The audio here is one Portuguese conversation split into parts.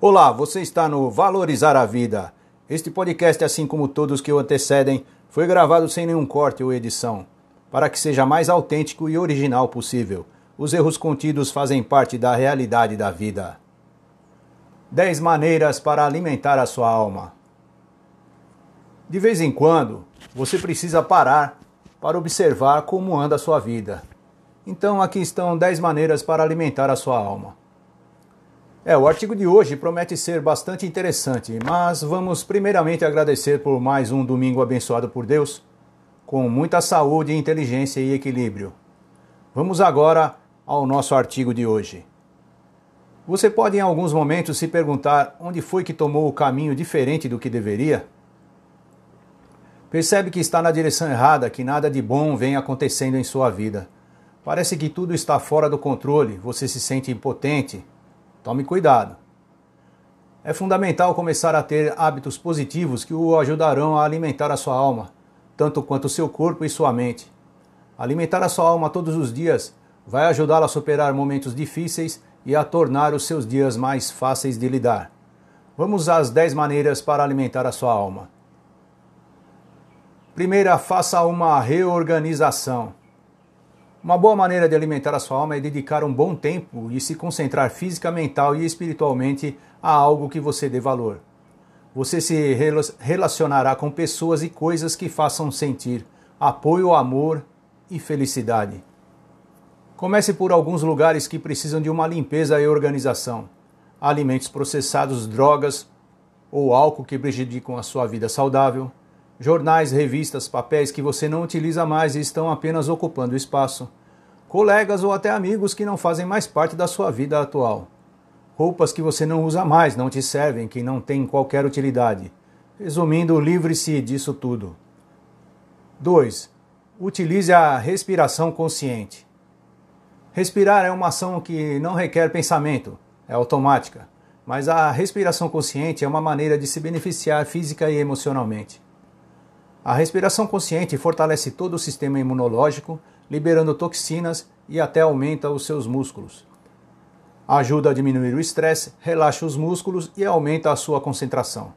Olá, você está no Valorizar a Vida. Este podcast, assim como todos que o antecedem, foi gravado sem nenhum corte ou edição, para que seja mais autêntico e original possível. Os erros contidos fazem parte da realidade da vida. 10 maneiras para alimentar a sua alma. De vez em quando, você precisa parar para observar como anda a sua vida. Então, aqui estão 10 maneiras para alimentar a sua alma. É, o artigo de hoje promete ser bastante interessante, mas vamos primeiramente agradecer por mais um domingo abençoado por Deus, com muita saúde, inteligência e equilíbrio. Vamos agora ao nosso artigo de hoje. Você pode em alguns momentos se perguntar onde foi que tomou o caminho diferente do que deveria? Percebe que está na direção errada, que nada de bom vem acontecendo em sua vida. Parece que tudo está fora do controle, você se sente impotente, Tome cuidado. É fundamental começar a ter hábitos positivos que o ajudarão a alimentar a sua alma, tanto quanto seu corpo e sua mente. Alimentar a sua alma todos os dias vai ajudá-la a superar momentos difíceis e a tornar os seus dias mais fáceis de lidar. Vamos às 10 maneiras para alimentar a sua alma. Primeira, faça uma reorganização. Uma boa maneira de alimentar a sua alma é dedicar um bom tempo e se concentrar física, mental e espiritualmente a algo que você dê valor. Você se relacionará com pessoas e coisas que façam sentir apoio, amor e felicidade. Comece por alguns lugares que precisam de uma limpeza e organização. Alimentos processados, drogas ou álcool que prejudicam a sua vida saudável, jornais, revistas, papéis que você não utiliza mais e estão apenas ocupando espaço, colegas ou até amigos que não fazem mais parte da sua vida atual, roupas que você não usa mais, não te servem, que não têm qualquer utilidade. Resumindo, livre-se disso tudo. 2. Utilize a respiração consciente. Respirar é uma ação que não requer pensamento, é automática, mas a respiração consciente é uma maneira de se beneficiar física e emocionalmente. A respiração consciente fortalece todo o sistema imunológico, liberando toxinas e até aumenta os seus músculos. Ajuda a diminuir o estresse, relaxa os músculos e aumenta a sua concentração.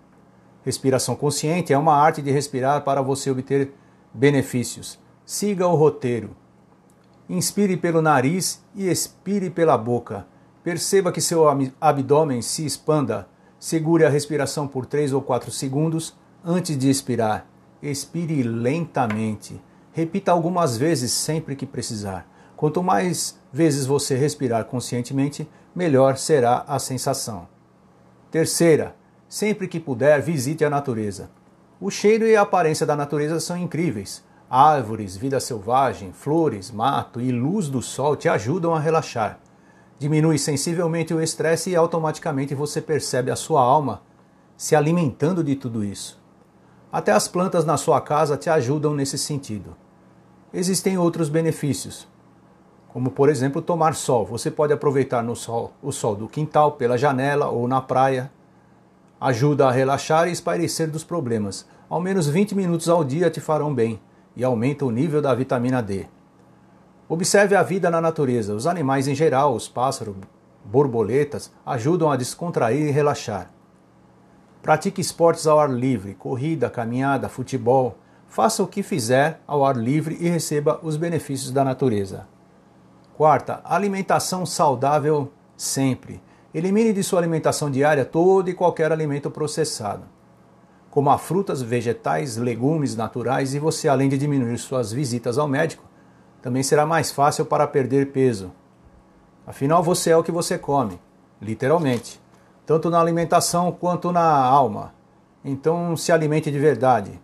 Respiração consciente é uma arte de respirar para você obter benefícios. Siga o roteiro. Inspire pelo nariz e expire pela boca. Perceba que seu abdômen se expanda. Segure a respiração por 3 ou 4 segundos antes de expirar. Expire lentamente. Repita algumas vezes sempre que precisar. Quanto mais vezes você respirar conscientemente, melhor será a sensação. Terceira, sempre que puder, visite a natureza. O cheiro e a aparência da natureza são incríveis. Árvores, vida selvagem, flores, mato e luz do sol te ajudam a relaxar. Diminui sensivelmente o estresse e automaticamente você percebe a sua alma se alimentando de tudo isso. Até as plantas na sua casa te ajudam nesse sentido. Existem outros benefícios, como por exemplo tomar sol. Você pode aproveitar no sol, o sol do quintal, pela janela ou na praia. Ajuda a relaxar e espairecer dos problemas. Ao menos 20 minutos ao dia te farão bem e aumenta o nível da vitamina D. Observe a vida na natureza. Os animais em geral, os pássaros, borboletas, ajudam a descontrair e relaxar. Pratique esportes ao ar livre, corrida, caminhada, futebol. Faça o que fizer ao ar livre e receba os benefícios da natureza. Quarta, alimentação saudável sempre. Elimine de sua alimentação diária todo e qualquer alimento processado. Coma frutas, vegetais, legumes naturais e você, além de diminuir suas visitas ao médico, também será mais fácil para perder peso. Afinal, você é o que você come, literalmente tanto na alimentação quanto na alma. Então, se alimente de verdade.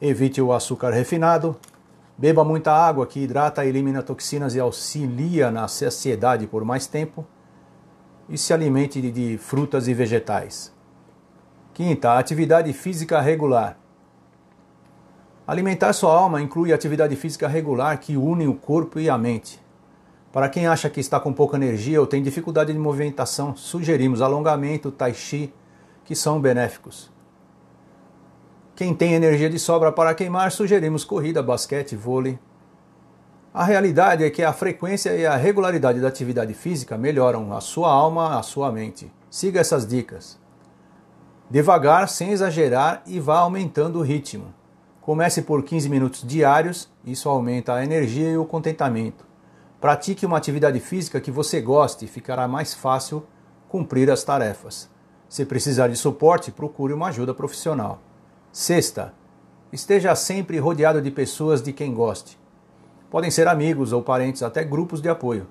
Evite o açúcar refinado. Beba muita água que hidrata, elimina toxinas e auxilia na saciedade por mais tempo. E se alimente de frutas e vegetais. Quinta, atividade física regular. Alimentar sua alma inclui atividade física regular que une o corpo e a mente. Para quem acha que está com pouca energia ou tem dificuldade de movimentação, sugerimos alongamento, tai chi, que são benéficos. Quem tem energia de sobra para queimar, sugerimos corrida, basquete, vôlei. A realidade é que a frequência e a regularidade da atividade física melhoram a sua alma, a sua mente. Siga essas dicas. Devagar, sem exagerar e vá aumentando o ritmo. Comece por 15 minutos diários, isso aumenta a energia e o contentamento. Pratique uma atividade física que você goste e ficará mais fácil cumprir as tarefas. Se precisar de suporte, procure uma ajuda profissional. Sexta, esteja sempre rodeado de pessoas de quem goste. Podem ser amigos ou parentes, até grupos de apoio.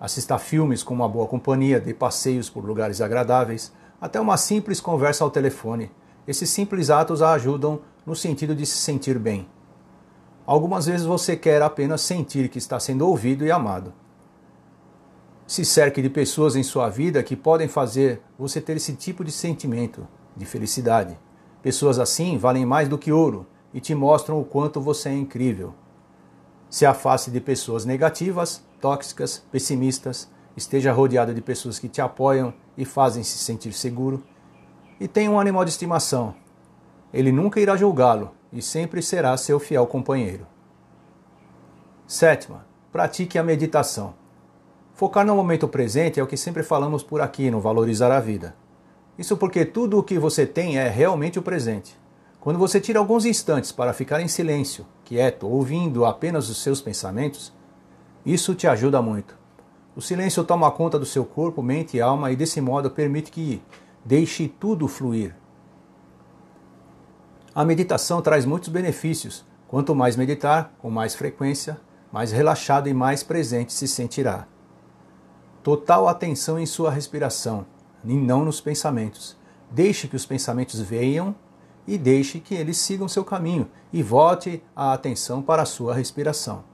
Assista a filmes com uma boa companhia, dê passeios por lugares agradáveis, até uma simples conversa ao telefone. Esses simples atos a ajudam no sentido de se sentir bem. Algumas vezes você quer apenas sentir que está sendo ouvido e amado. Se cerque de pessoas em sua vida que podem fazer você ter esse tipo de sentimento de felicidade. Pessoas assim valem mais do que ouro e te mostram o quanto você é incrível. Se afaste de pessoas negativas, tóxicas, pessimistas, esteja rodeado de pessoas que te apoiam e fazem se sentir seguro. E tenha um animal de estimação, ele nunca irá julgá-lo e sempre será seu fiel companheiro. Sétima, pratique a meditação. Focar no momento presente é o que sempre falamos por aqui no Valorizar a Vida. Isso porque tudo o que você tem é realmente o presente. Quando você tira alguns instantes para ficar em silêncio, quieto, ouvindo apenas os seus pensamentos, isso te ajuda muito. O silêncio toma conta do seu corpo, mente e alma e desse modo permite que deixe tudo fluir, a meditação traz muitos benefícios. Quanto mais meditar, com mais frequência, mais relaxado e mais presente se sentirá. Total atenção em sua respiração, e não nos pensamentos. Deixe que os pensamentos venham e deixe que eles sigam seu caminho e volte a atenção para a sua respiração.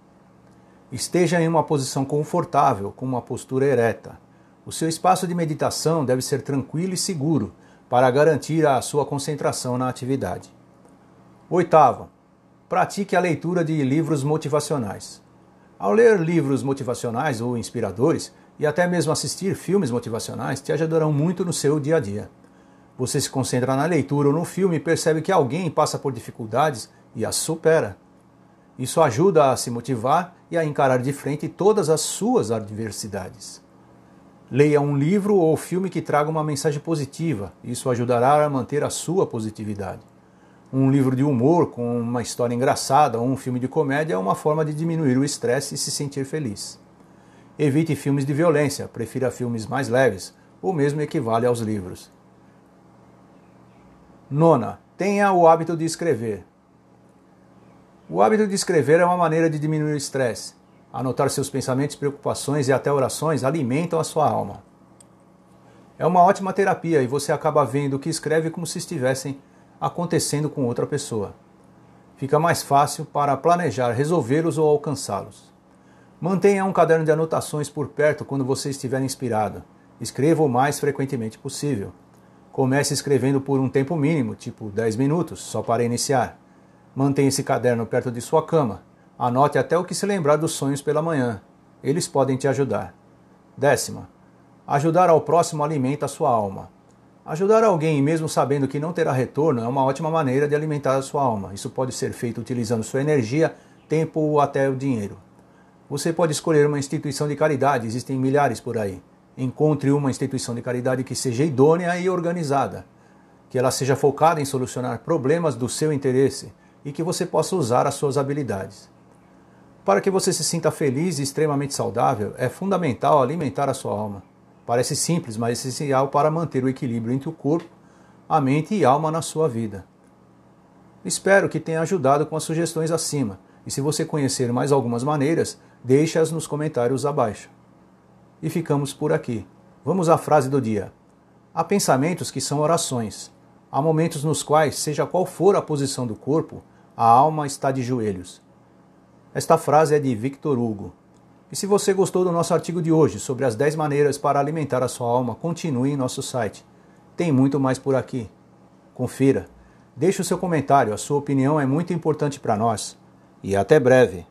Esteja em uma posição confortável, com uma postura ereta. O seu espaço de meditação deve ser tranquilo e seguro para garantir a sua concentração na atividade. Oitavo, pratique a leitura de livros motivacionais. Ao ler livros motivacionais ou inspiradores, e até mesmo assistir filmes motivacionais, te ajudarão muito no seu dia a dia. Você se concentra na leitura ou no filme e percebe que alguém passa por dificuldades e as supera. Isso ajuda a se motivar e a encarar de frente todas as suas adversidades. Leia um livro ou filme que traga uma mensagem positiva, isso ajudará a manter a sua positividade. Um livro de humor com uma história engraçada ou um filme de comédia é uma forma de diminuir o estresse e se sentir feliz. Evite filmes de violência, prefira filmes mais leves, ou mesmo equivale aos livros. Nona, tenha o hábito de escrever. O hábito de escrever é uma maneira de diminuir o estresse. Anotar seus pensamentos, preocupações e até orações alimentam a sua alma. É uma ótima terapia e você acaba vendo o que escreve como se estivessem acontecendo com outra pessoa. Fica mais fácil para planejar resolvê-los ou alcançá-los. Mantenha um caderno de anotações por perto quando você estiver inspirado. Escreva o mais frequentemente possível. Comece escrevendo por um tempo mínimo, tipo 10 minutos, só para iniciar. Mantenha esse caderno perto de sua cama. Anote até o que se lembrar dos sonhos pela manhã. Eles podem te ajudar. Décima. Ajudar ao próximo alimenta a sua alma. Ajudar alguém, mesmo sabendo que não terá retorno, é uma ótima maneira de alimentar a sua alma. Isso pode ser feito utilizando sua energia, tempo ou até o dinheiro. Você pode escolher uma instituição de caridade, existem milhares por aí. Encontre uma instituição de caridade que seja idônea e organizada, que ela seja focada em solucionar problemas do seu interesse e que você possa usar as suas habilidades. Para que você se sinta feliz e extremamente saudável, é fundamental alimentar a sua alma. Parece simples, mas essencial para manter o equilíbrio entre o corpo, a mente e alma na sua vida. Espero que tenha ajudado com as sugestões acima, e se você conhecer mais algumas maneiras, deixe-as nos comentários abaixo. E ficamos por aqui. Vamos à frase do dia. Há pensamentos que são orações. Há momentos nos quais, seja qual for a posição do corpo, a alma está de joelhos. Esta frase é de Victor Hugo. E se você gostou do nosso artigo de hoje sobre as 10 maneiras para alimentar a sua alma, continue em nosso site. Tem muito mais por aqui. Confira. Deixe o seu comentário, a sua opinião é muito importante para nós. E até breve!